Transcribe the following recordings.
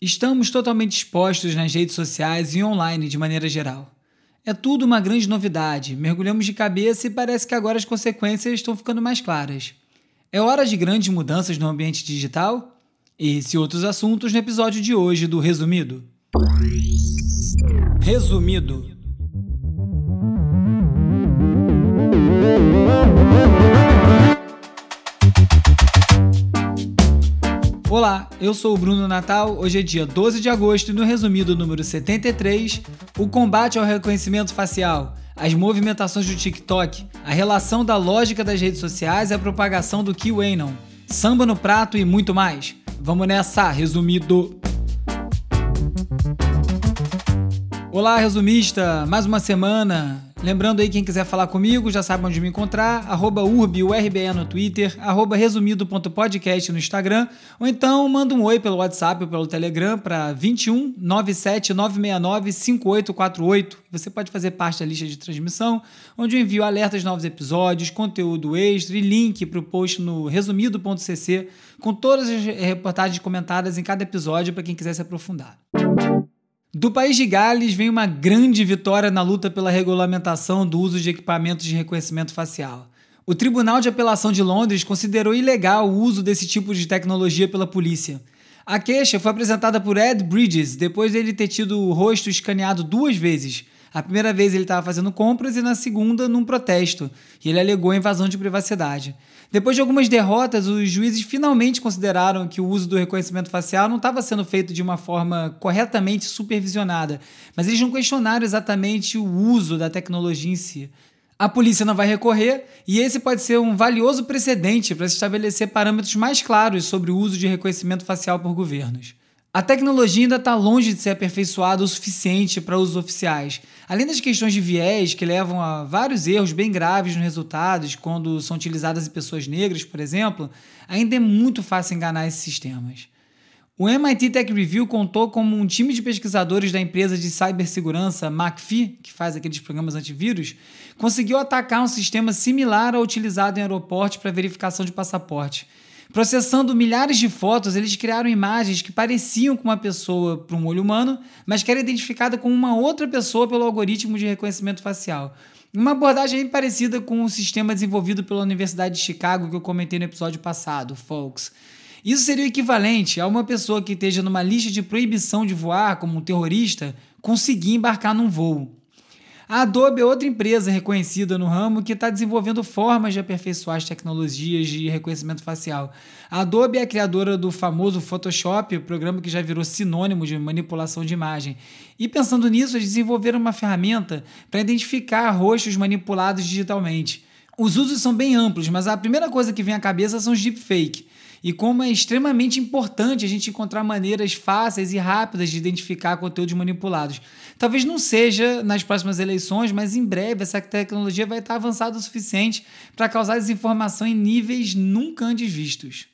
Estamos totalmente expostos nas redes sociais e online de maneira geral. É tudo uma grande novidade, mergulhamos de cabeça e parece que agora as consequências estão ficando mais claras. É hora de grandes mudanças no ambiente digital? Esse e outros assuntos no episódio de hoje do Resumido. Resumido. Olá, eu sou o Bruno Natal. Hoje é dia 12 de agosto e no resumido número 73, o combate ao reconhecimento facial, as movimentações do TikTok, a relação da lógica das redes sociais e a propagação do QAnon, samba no prato e muito mais. Vamos nessa, resumido. Olá, resumista! Mais uma semana. Lembrando aí, quem quiser falar comigo, já sabe onde me encontrar, arroba urbiurbe no Twitter, arroba resumido.podcast no Instagram, ou então manda um oi pelo WhatsApp ou pelo Telegram para 21 97 969 5848. Você pode fazer parte da lista de transmissão, onde eu envio alertas de novos episódios, conteúdo extra e link para o post no resumido.cc, com todas as reportagens comentadas em cada episódio para quem quiser se aprofundar. Do país de Gales vem uma grande vitória na luta pela regulamentação do uso de equipamentos de reconhecimento facial. O Tribunal de Apelação de Londres considerou ilegal o uso desse tipo de tecnologia pela polícia. A queixa foi apresentada por Ed Bridges depois dele ter tido o rosto escaneado duas vezes. A primeira vez ele estava fazendo compras e na segunda num protesto, e ele alegou invasão de privacidade. Depois de algumas derrotas, os juízes finalmente consideraram que o uso do reconhecimento facial não estava sendo feito de uma forma corretamente supervisionada, mas eles não questionaram exatamente o uso da tecnologia em si. A polícia não vai recorrer e esse pode ser um valioso precedente para se estabelecer parâmetros mais claros sobre o uso de reconhecimento facial por governos. A tecnologia ainda está longe de ser aperfeiçoada o suficiente para usos oficiais. Além das questões de viés que levam a vários erros bem graves nos resultados quando são utilizadas em pessoas negras, por exemplo, ainda é muito fácil enganar esses sistemas. O MIT Tech Review contou como um time de pesquisadores da empresa de cibersegurança McAfee, que faz aqueles programas antivírus, conseguiu atacar um sistema similar ao utilizado em aeroportos para verificação de passaporte Processando milhares de fotos, eles criaram imagens que pareciam com uma pessoa para um olho humano, mas que era identificada como uma outra pessoa pelo algoritmo de reconhecimento facial. Uma abordagem parecida com o sistema desenvolvido pela Universidade de Chicago que eu comentei no episódio passado, Folks. Isso seria o equivalente a uma pessoa que esteja numa lista de proibição de voar, como um terrorista, conseguir embarcar num voo. A Adobe é outra empresa reconhecida no ramo que está desenvolvendo formas de aperfeiçoar as tecnologias de reconhecimento facial. A Adobe é a criadora do famoso Photoshop, programa que já virou sinônimo de manipulação de imagem. E pensando nisso, eles desenvolveram uma ferramenta para identificar rostos manipulados digitalmente. Os usos são bem amplos, mas a primeira coisa que vem à cabeça são os deepfake e como é extremamente importante a gente encontrar maneiras fáceis e rápidas de identificar conteúdos manipulados. Talvez não seja nas próximas eleições, mas em breve essa tecnologia vai estar avançada o suficiente para causar desinformação em níveis nunca antes vistos.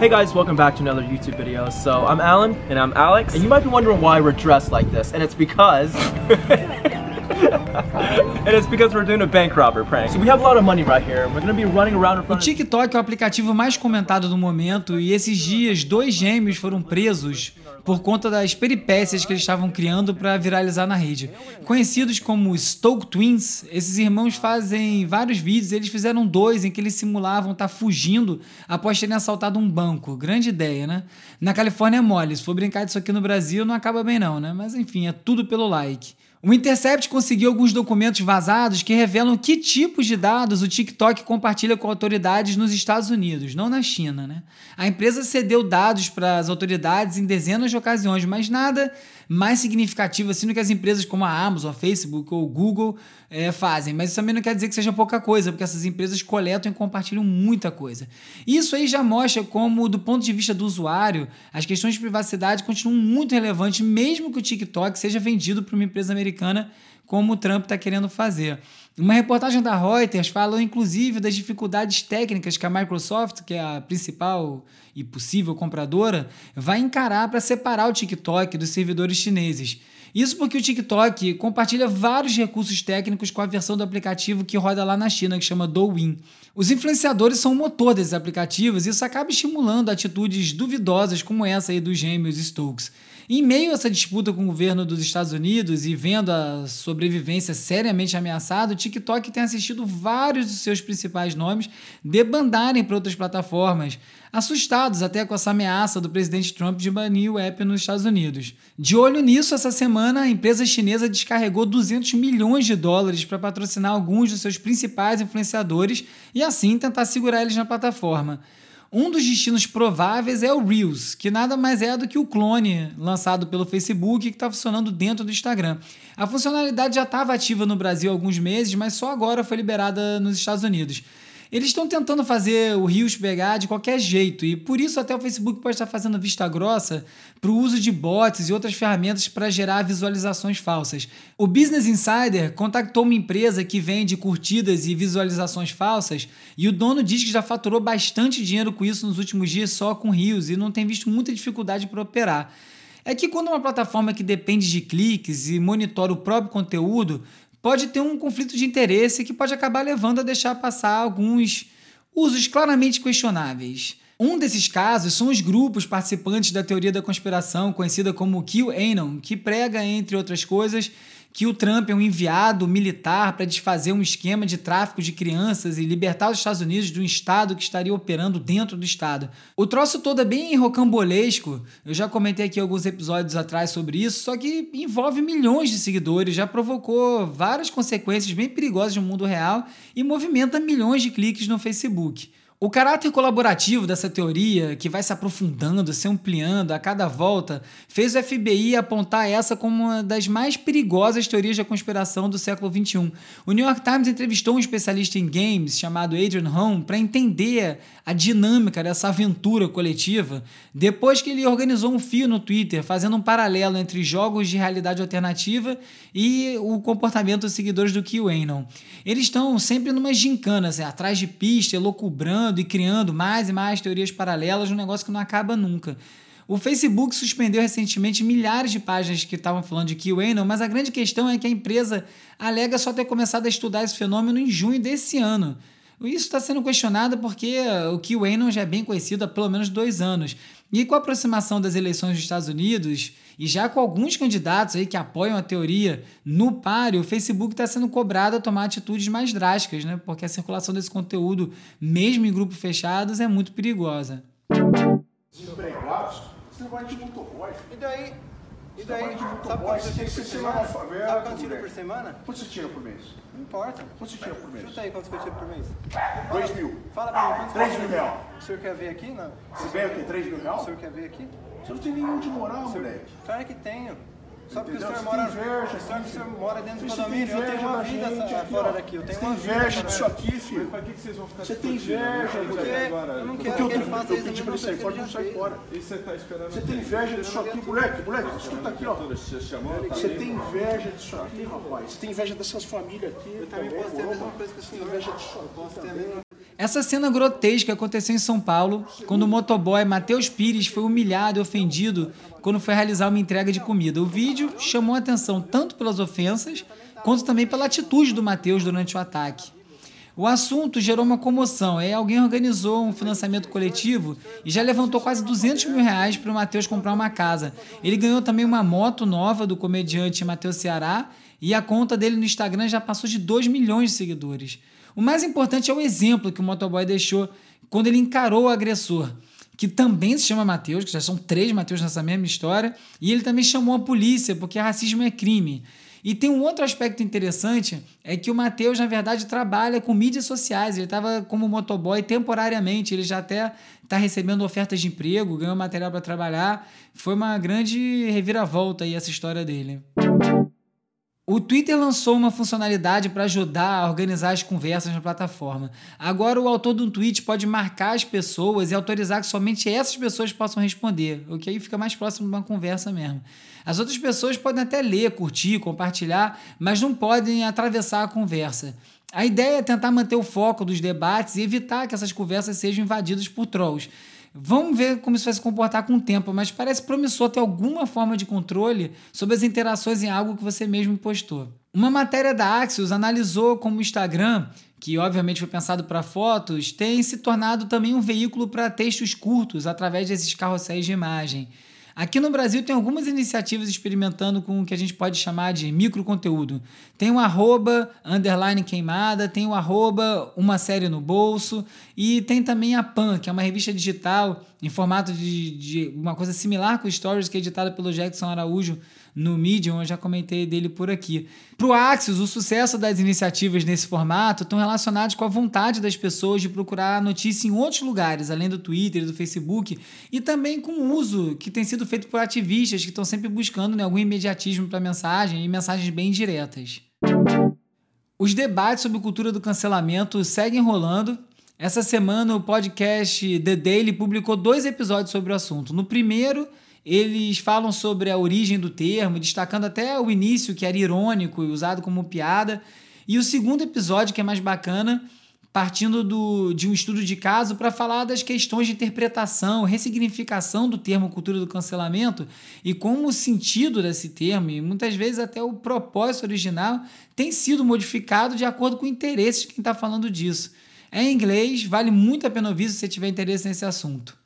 Hey guys, welcome back to another YouTube video. So I'm Alan and I'm Alex, and you might be wondering why we're dressed like this, and it's because and it's because we're doing a bank robber prank. So we have a lot of money right here. We're gonna be running around in front O TikTok é o aplicativo mais comentado do momento e esses dias dois gêmeos foram presos por conta das peripécias que eles estavam criando para viralizar na rede. Conhecidos como Stoke Twins, esses irmãos fazem vários vídeos. Eles fizeram dois em que eles simulavam estar tá fugindo após terem assaltado um banco. Grande ideia, né? Na Califórnia é mole. Se for brincar disso aqui no Brasil, não acaba bem não, né? Mas enfim, é tudo pelo like. O Intercept conseguiu alguns documentos vazados que revelam que tipos de dados o TikTok compartilha com autoridades nos Estados Unidos, não na China. Né? A empresa cedeu dados para as autoridades em dezenas de ocasiões, mas nada mais significativo assim do que as empresas como a Amazon, a Facebook ou Google é, fazem. Mas isso também não quer dizer que seja pouca coisa, porque essas empresas coletam e compartilham muita coisa. Isso aí já mostra como, do ponto de vista do usuário, as questões de privacidade continuam muito relevantes, mesmo que o TikTok seja vendido para uma empresa americana como o Trump está querendo fazer. Uma reportagem da Reuters falou inclusive das dificuldades técnicas que a Microsoft, que é a principal e possível compradora, vai encarar para separar o TikTok dos servidores chineses. Isso porque o TikTok compartilha vários recursos técnicos com a versão do aplicativo que roda lá na China, que chama Douyin. Os influenciadores são o motor desses aplicativos e isso acaba estimulando atitudes duvidosas como essa aí dos gêmeos Stokes. Em meio a essa disputa com o governo dos Estados Unidos e vendo a sobrevivência seriamente ameaçada, o TikTok tem assistido vários dos seus principais nomes debandarem para outras plataformas, assustados até com essa ameaça do presidente Trump de banir o app nos Estados Unidos. De olho nisso, essa semana a empresa chinesa descarregou 200 milhões de dólares para patrocinar alguns dos seus principais influenciadores e assim tentar segurar eles na plataforma. Um dos destinos prováveis é o Reels, que nada mais é do que o clone lançado pelo Facebook que está funcionando dentro do Instagram. A funcionalidade já estava ativa no Brasil há alguns meses, mas só agora foi liberada nos Estados Unidos. Eles estão tentando fazer o Rios pegar de qualquer jeito e por isso até o Facebook pode estar fazendo vista grossa para o uso de bots e outras ferramentas para gerar visualizações falsas. O Business Insider contactou uma empresa que vende curtidas e visualizações falsas e o dono diz que já faturou bastante dinheiro com isso nos últimos dias só com Rios e não tem visto muita dificuldade para operar é que quando uma plataforma que depende de cliques e monitora o próprio conteúdo pode ter um conflito de interesse que pode acabar levando a deixar passar alguns usos claramente questionáveis. Um desses casos são os grupos participantes da teoria da conspiração, conhecida como QAnon, que prega, entre outras coisas, que o Trump é um enviado militar para desfazer um esquema de tráfico de crianças e libertar os Estados Unidos de um Estado que estaria operando dentro do Estado. O troço todo é bem rocambolesco, eu já comentei aqui alguns episódios atrás sobre isso, só que envolve milhões de seguidores, já provocou várias consequências bem perigosas no mundo real e movimenta milhões de cliques no Facebook. O caráter colaborativo dessa teoria, que vai se aprofundando, se ampliando a cada volta, fez o FBI apontar essa como uma das mais perigosas teorias da conspiração do século XXI. O New York Times entrevistou um especialista em games chamado Adrian Home para entender a dinâmica dessa aventura coletiva, depois que ele organizou um fio no Twitter fazendo um paralelo entre jogos de realidade alternativa e o comportamento dos seguidores do QAnon. Eles estão sempre numa gincana, assim, atrás de pista, elocubrando e criando mais e mais teorias paralelas, um negócio que não acaba nunca. O Facebook suspendeu recentemente milhares de páginas que estavam falando de QAnon, mas a grande questão é que a empresa alega só ter começado a estudar esse fenômeno em junho desse ano. Isso está sendo questionado porque o QAnon já é bem conhecido há pelo menos dois anos. E com a aproximação das eleições dos Estados Unidos, e já com alguns candidatos aí que apoiam a teoria no páreo, o Facebook está sendo cobrado a tomar atitudes mais drásticas, né? porque a circulação desse conteúdo, mesmo em grupos fechados, é muito perigosa. Desempregados, você vai de motoboy. E daí? E daí? Sabe motoboy, quanto você que por semana? Sabe quanto moleque. por semana? Quanto você tira por mês? Não importa. Quanto você tira por mês? Chuta aí quanto que eu tiro por mês. Dois mil. Fala pra mim, quanto Três que eu mil tiro? real. O senhor quer ver aqui? Não. Você ganha o quê? Três mil O reais? senhor quer ver aqui? Você não tem nenhum de moral, moleque. Claro que tenho. Só porque o senhor mora, inveja, só que o senhor mora dentro do condomínio, eu tenho inveja uma da vida gente aqui, fora daqui. Eu tenho Você uma tem vida inveja disso aqui, filho. Pra que, que vocês vão ficar Você tem inveja, Não Porque agora. eu não Porque quero eu, que ele eu, faça eu isso, pedi eu pra não ele sair fora, não sai fora. E você tá esperando Você tem inveja disso aqui, moleque, moleque, escuta aqui, ó. Você? Tá tem inveja disso aqui, rapaz. Você tem inveja dessas famílias aqui. Eu também posso ter a mesma coisa que o senhor. inveja disso aqui Posso ter a também. mesma Essa cena grotesca aconteceu em São Paulo, quando o motoboy Matheus Pires foi humilhado e ofendido quando foi realizar uma entrega de comida. O vídeo chamou a atenção tanto pelas ofensas, quanto também pela atitude do Matheus durante o ataque. O assunto gerou uma comoção. Aí alguém organizou um financiamento coletivo e já levantou quase 200 mil reais para o Matheus comprar uma casa. Ele ganhou também uma moto nova do comediante Matheus Ceará e a conta dele no Instagram já passou de 2 milhões de seguidores. O mais importante é o exemplo que o motoboy deixou quando ele encarou o agressor, que também se chama Matheus, que já são três Matheus nessa mesma história, e ele também chamou a polícia, porque racismo é crime. E tem um outro aspecto interessante, é que o Matheus, na verdade, trabalha com mídias sociais. Ele estava como motoboy temporariamente, ele já até está recebendo ofertas de emprego, ganhou material para trabalhar. Foi uma grande reviravolta aí essa história dele. O Twitter lançou uma funcionalidade para ajudar a organizar as conversas na plataforma. Agora, o autor de um tweet pode marcar as pessoas e autorizar que somente essas pessoas possam responder, o que aí fica mais próximo de uma conversa mesmo. As outras pessoas podem até ler, curtir, compartilhar, mas não podem atravessar a conversa. A ideia é tentar manter o foco dos debates e evitar que essas conversas sejam invadidas por trolls. Vamos ver como isso vai se comportar com o tempo, mas parece promissor ter alguma forma de controle sobre as interações em algo que você mesmo postou. Uma matéria da Axios analisou como o Instagram, que obviamente foi pensado para fotos, tem se tornado também um veículo para textos curtos através desses carrosséis de imagem. Aqui no Brasil tem algumas iniciativas experimentando com o que a gente pode chamar de microconteúdo. Tem o arroba, underline queimada, tem o arroba, uma série no bolso, e tem também a PAN, que é uma revista digital em formato de, de uma coisa similar com Stories, que é editada pelo Jackson Araújo no Medium, eu já comentei dele por aqui. Para o Axios, o sucesso das iniciativas nesse formato estão relacionados com a vontade das pessoas de procurar notícia em outros lugares, além do Twitter e do Facebook, e também com o uso que tem sido feito por ativistas que estão sempre buscando né, algum imediatismo para a mensagem e mensagens bem diretas. Os debates sobre cultura do cancelamento seguem rolando. Essa semana, o podcast The Daily publicou dois episódios sobre o assunto. No primeiro, eles falam sobre a origem do termo, destacando até o início, que era irônico e usado como piada. E o segundo episódio, que é mais bacana, partindo do, de um estudo de caso para falar das questões de interpretação, ressignificação do termo cultura do cancelamento e como o sentido desse termo, e muitas vezes até o propósito original, tem sido modificado de acordo com o interesse de quem está falando disso. É em inglês, vale muito a pena ouvir se você tiver interesse nesse assunto.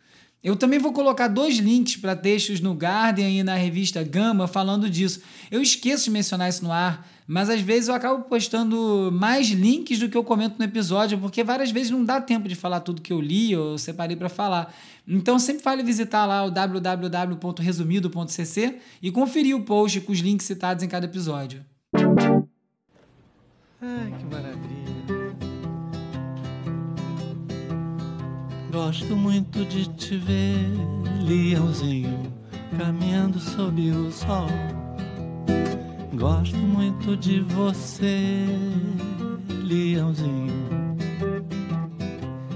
Eu também vou colocar dois links para textos no Guardian e na revista Gama falando disso. Eu esqueço de mencionar isso no ar, mas às vezes eu acabo postando mais links do que eu comento no episódio, porque várias vezes não dá tempo de falar tudo que eu li ou separei para falar. Então sempre vale visitar lá o www.resumido.cc e conferir o post com os links citados em cada episódio. Ai, que maravilha. Gosto muito de te ver, leãozinho, caminhando sob o sol. Gosto muito de você, leãozinho.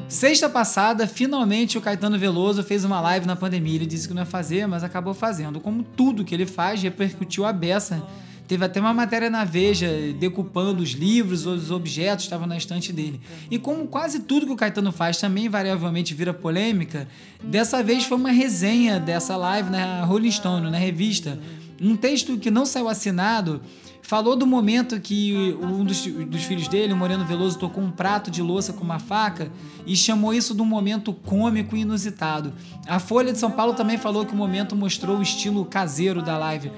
Sexta passada, finalmente o Caetano Veloso fez uma live na pandemia. Ele disse que não ia fazer, mas acabou fazendo. Como tudo que ele faz, repercutiu a beça Teve até uma matéria na Veja decupando os livros, os objetos que estavam na estante dele. E como quase tudo que o Caetano faz também invariavelmente vira polêmica, dessa vez foi uma resenha dessa live na Rolling Stone, na revista. Um texto que não saiu assinado falou do momento que um dos, dos, filhos dele, o Moreno Veloso, tocou um prato de louça com uma faca e chamou isso de um momento cômico e inusitado. A Folha de São Paulo também falou que o momento mostrou o estilo caseiro da live.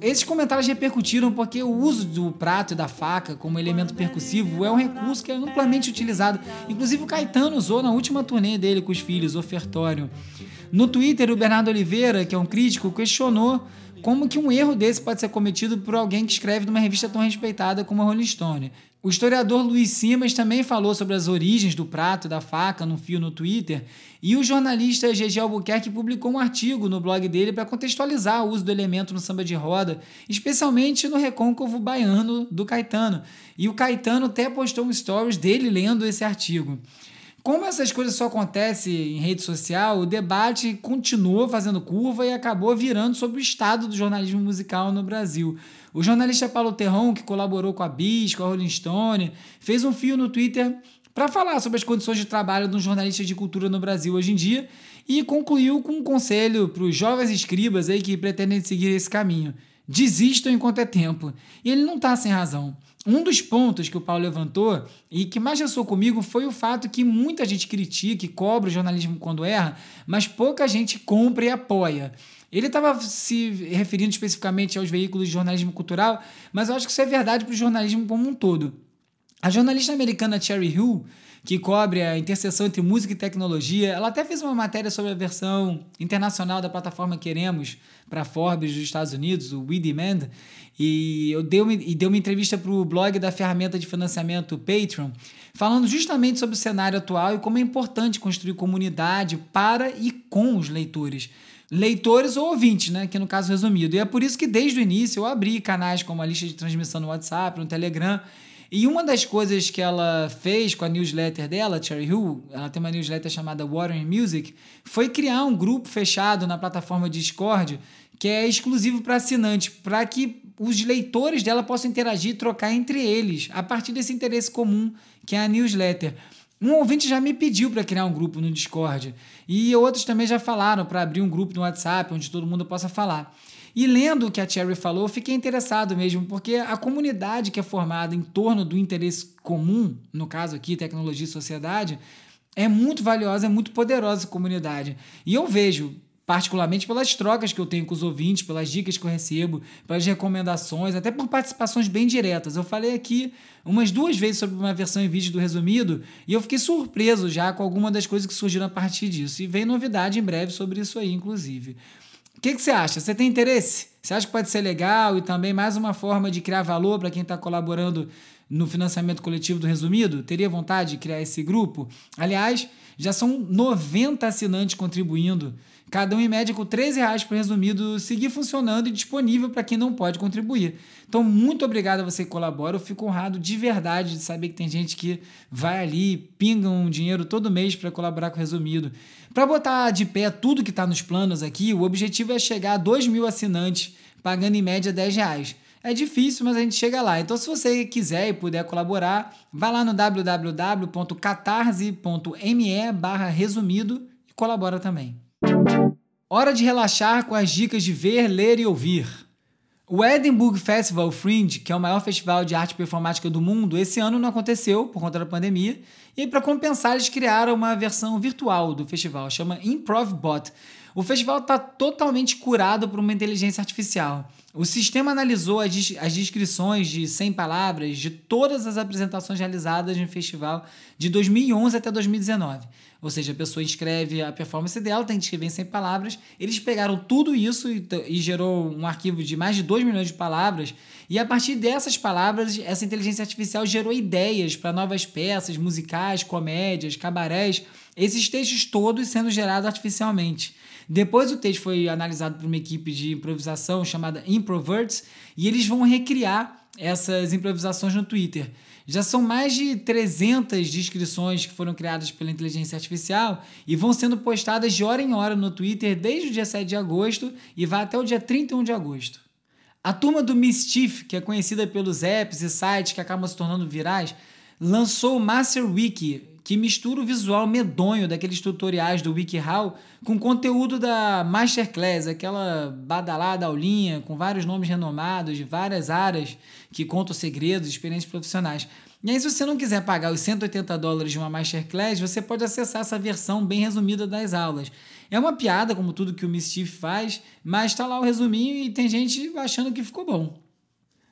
Esses comentários repercutiram porque o uso do prato e da faca como elemento percussivo é um recurso que é amplamente utilizado. Inclusive o Caetano usou na última turnê dele com os filhos, Ofertório. No Twitter, o Bernardo Oliveira, que é um crítico, questionou como que um erro desse pode ser cometido por alguém que escreve numa revista tão respeitada como a Rolling Stone. O historiador Luiz Simas também falou sobre as origens do prato e da faca num fio no Twitter, e o jornalista GG Albuquerque publicou um artigo no blog dele para contextualizar o uso do elemento no samba de roda, especialmente no recôncavo baiano do Caetano. E o Caetano até postou um stories dele lendo esse artigo. Como essas coisas só acontecem em rede social, o debate continuou fazendo curva e acabou virando sobre o estado do jornalismo musical no Brasil. O jornalista Paulo Terron, que colaborou com a Bis, com a Rolling Stone, fez um fio no Twitter para falar sobre as condições de trabalho dos jornalistas de cultura no Brasil hoje em dia e concluiu com um conselho para os jovens escribas aí que pretendem seguir esse caminho. Desistam enquanto é tempo. E ele não está sem razão. Um dos pontos que o Paulo levantou e que mais ressoou comigo foi o fato que muita gente critica e cobra o jornalismo quando erra, mas pouca gente compra e apoia. Ele estava se referindo especificamente aos veículos de jornalismo cultural, mas eu acho que isso é verdade para o jornalismo como um todo. A jornalista americana Cherry Hill, que cobre a interseção entre música e tecnologia, ela até fez uma matéria sobre a versão internacional da plataforma Queremos para Forbes dos Estados Unidos, o We Demand, e, eu dei uma, e deu uma entrevista para o blog da ferramenta de financiamento Patreon, falando justamente sobre o cenário atual e como é importante construir comunidade para e com os leitores leitores ou ouvintes, né? Que no caso resumido. E é por isso que desde o início eu abri canais como a lista de transmissão no WhatsApp, no Telegram. E uma das coisas que ela fez com a newsletter dela, Cherry Hill, ela tem uma newsletter chamada Water and Music, foi criar um grupo fechado na plataforma Discord que é exclusivo para assinantes, para que os leitores dela possam interagir e trocar entre eles, a partir desse interesse comum que é a newsletter. Um ouvinte já me pediu para criar um grupo no Discord e outros também já falaram para abrir um grupo no WhatsApp onde todo mundo possa falar. E lendo o que a Cherry falou, fiquei interessado mesmo, porque a comunidade que é formada em torno do interesse comum, no caso aqui, tecnologia e sociedade, é muito valiosa, é muito poderosa a comunidade. E eu vejo particularmente pelas trocas que eu tenho com os ouvintes, pelas dicas que eu recebo, pelas recomendações, até por participações bem diretas. Eu falei aqui umas duas vezes sobre uma versão em vídeo do resumido e eu fiquei surpreso já com alguma das coisas que surgiram a partir disso. E vem novidade em breve sobre isso aí, inclusive. O que, que você acha? Você tem interesse? Você acha que pode ser legal e também mais uma forma de criar valor para quem está colaborando no financiamento coletivo do Resumido? Teria vontade de criar esse grupo? Aliás, já são 90 assinantes contribuindo cada um em média com 13 reais por resumido, seguir funcionando e disponível para quem não pode contribuir. Então, muito obrigado a você que colabora. Eu fico honrado de verdade de saber que tem gente que vai ali, pinga um dinheiro todo mês para colaborar com o resumido. Para botar de pé tudo que está nos planos aqui, o objetivo é chegar a 2 mil assinantes, pagando em média 10 reais. É difícil, mas a gente chega lá. Então, se você quiser e puder colaborar, vá lá no www.catarse.me barra resumido e colabora também. Hora de relaxar com as dicas de ver, ler e ouvir. O Edinburgh Festival Fringe, que é o maior festival de arte performática do mundo, esse ano não aconteceu por conta da pandemia. E para compensar, eles criaram uma versão virtual do festival, chama ImprovBot. O festival está totalmente curado por uma inteligência artificial. O sistema analisou as, descrições de 100 palavras de todas as apresentações realizadas no festival de 2011 até 2019. Ou seja, a pessoa escreve a performance dela, tem que escrever em 100 palavras. Eles pegaram tudo isso e, e gerou um arquivo de mais de 2 milhões de palavras. E a partir dessas palavras, essa inteligência artificial gerou ideias para novas peças musicais, comédias, cabarés. Esses textos todos sendo gerados artificialmente. Depois o texto foi analisado por uma equipe de improvisação chamada Improverts e eles vão recriar essas improvisações no Twitter. Já são mais de 300 descrições que foram criadas pela inteligência artificial e vão sendo postadas de hora em hora no Twitter desde o dia 7 de agosto e vai até o dia 31 de agosto. A turma do Mischief, que é conhecida pelos apps e sites que acabam se tornando virais, lançou o Master Wiki, que mistura o visual medonho daqueles tutoriais do WikiHow com conteúdo da Masterclass, aquela badalada aulinha com vários nomes renomados de várias áreas que contam segredos experiências profissionais. E aí, se você não quiser pagar os 180 dólares de uma Masterclass, você pode acessar essa versão bem resumida das aulas. É uma piada, como tudo que o Mischief faz, mas está lá o resuminho e tem gente achando que ficou bom.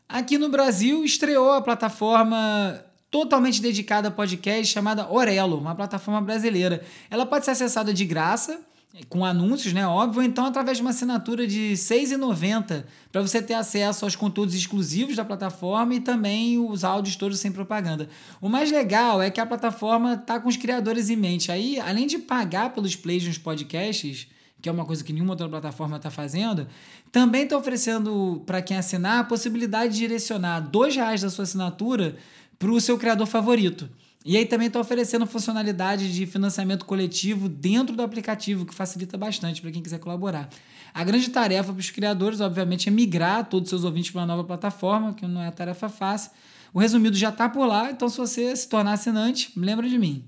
Aqui no Brasil, estreou a plataforma totalmente dedicada a podcast chamada Orelo, uma plataforma brasileira. Ela pode ser acessada de graça, com anúncios, né? Óbvio, ou então através de uma assinatura de R$ 6,90 para você ter acesso aos conteúdos exclusivos da plataforma e também os áudios todos sem propaganda. O mais legal é que a plataforma está com os criadores em mente. Aí, além de pagar pelos plays nos podcasts, que é uma coisa que nenhuma outra plataforma está fazendo, também está oferecendo para quem assinar a possibilidade de direcionar R$ reais da sua assinatura para o seu criador favorito. E aí também está oferecendo funcionalidade de financiamento coletivo dentro do aplicativo, que facilita bastante para quem quiser colaborar. A grande tarefa para os criadores, obviamente, é migrar todos os seus ouvintes para uma nova plataforma, que não é tarefa fácil. O resumido já está por lá, então se você se tornar assinante, lembra de mim.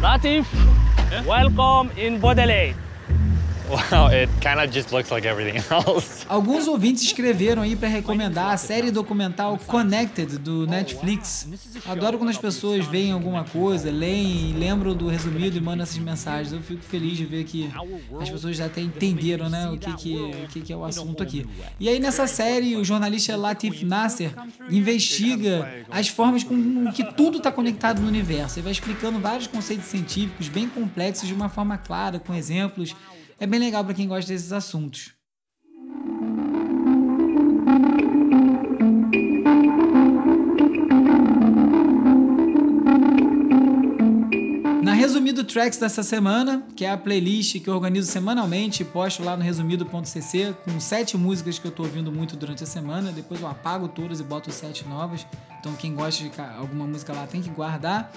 Latif, welcome in Baudelaire. Well, it just looks like everything else. Alguns ouvintes escreveram aí para recomendar a série documental Connected do Netflix. Adoro quando as pessoas veem alguma coisa, leem, lembram do resumido e mandam essas mensagens. Eu fico feliz de ver que as pessoas até entenderam, né, o que que, o que que é o assunto aqui. E aí nessa série o jornalista Latif Nasser investiga as formas com que tudo está conectado no universo. Ele vai explicando vários conceitos científicos bem complexos de uma forma clara, com exemplos. É bem legal para quem gosta desses assuntos. Na Resumido Tracks dessa semana, que é a playlist que eu organizo semanalmente e posto lá no resumido.cc, com sete músicas que eu tô ouvindo muito durante a semana. Depois eu apago todas e boto sete novas. Então quem gosta de alguma música lá tem que guardar.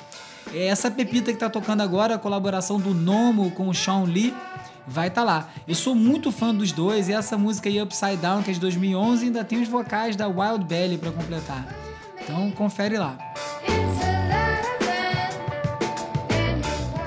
É essa pepita que tá tocando agora, a colaboração do Nomo com o Sean Lee, vai estar tá lá. Eu sou muito fã dos dois e essa música aí, Upside Down, que é de 2011, ainda tem os vocais da Wild Belly para completar. Então confere lá.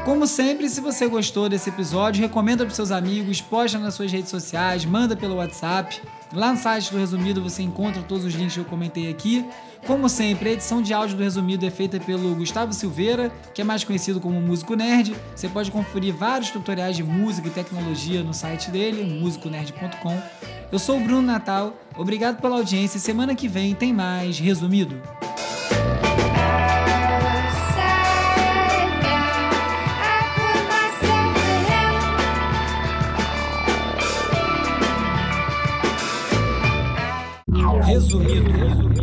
Como sempre, se você gostou desse episódio, recomenda para seus amigos, posta nas suas redes sociais, manda pelo WhatsApp. Lá no site do Resumido você encontra todos os links que eu comentei aqui. Como sempre, a edição de áudio do Resumido é feita pelo Gustavo Silveira, que é mais conhecido como Músico Nerd. Você pode conferir vários tutoriais de música e tecnologia no site dele, musiconerd.com. Eu sou o Bruno Natal, obrigado pela audiência semana que vem tem mais Resumido. Resumido.